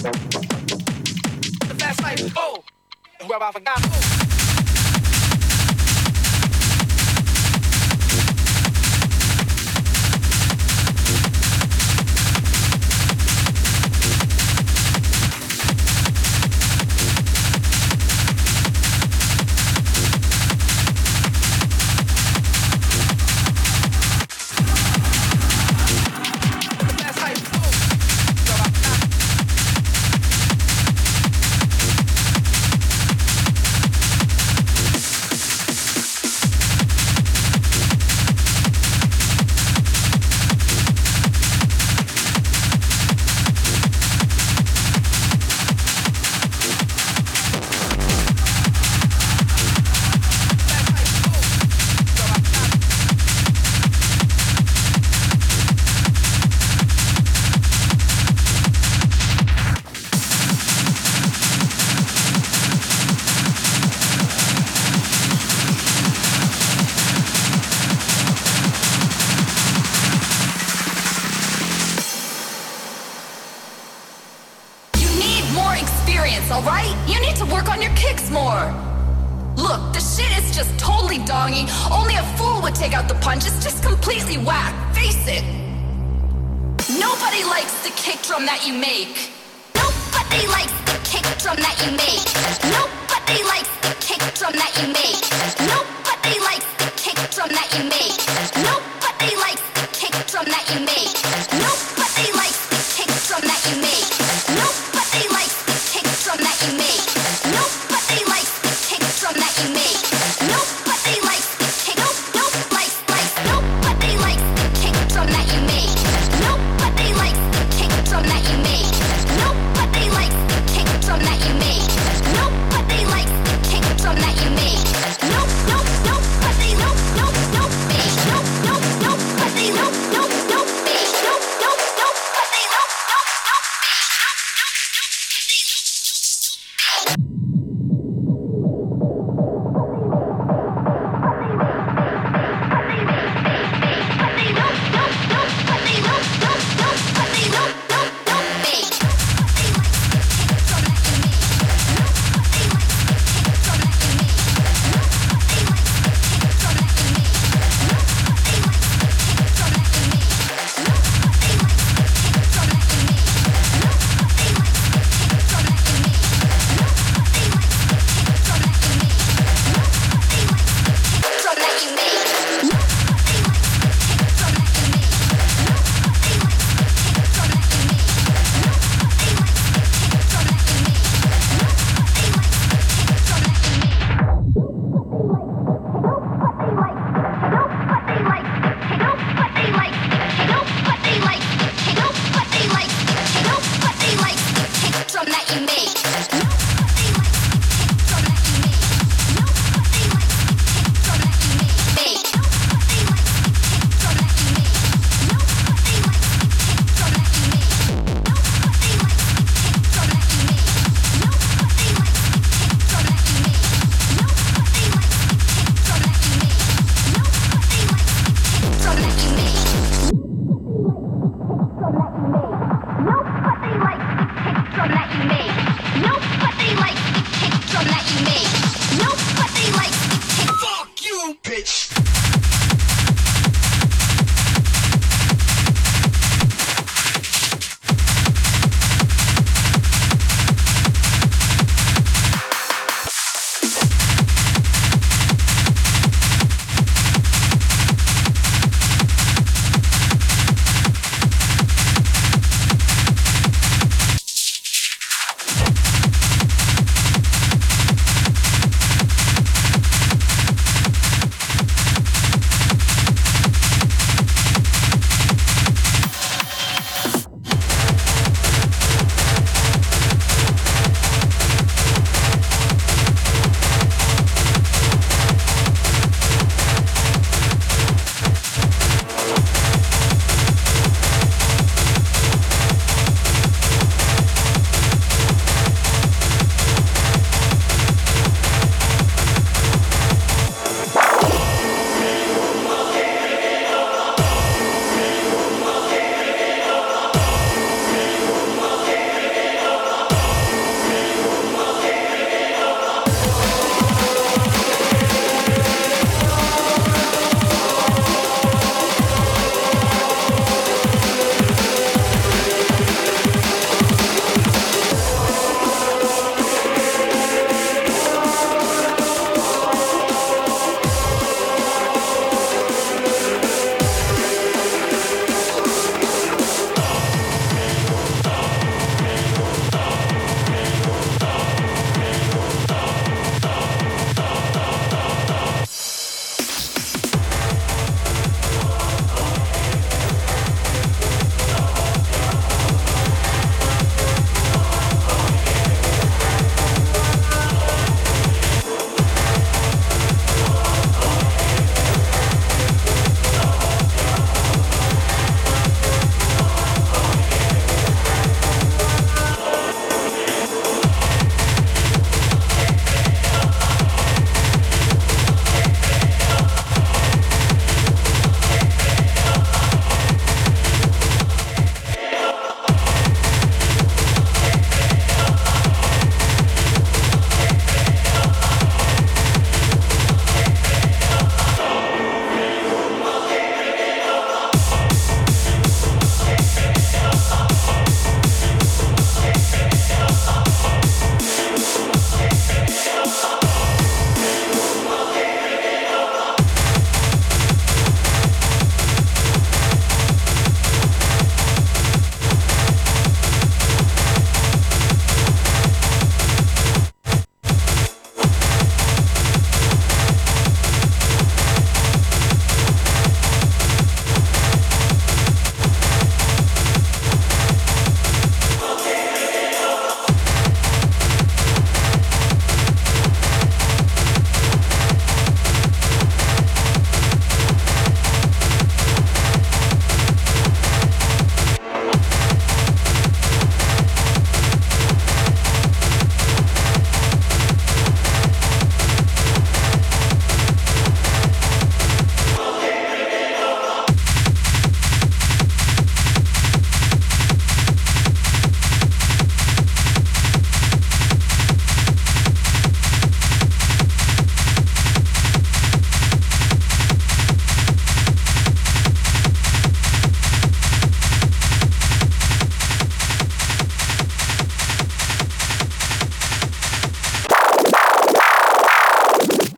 The fast life, oh, whoever I forgot, oh.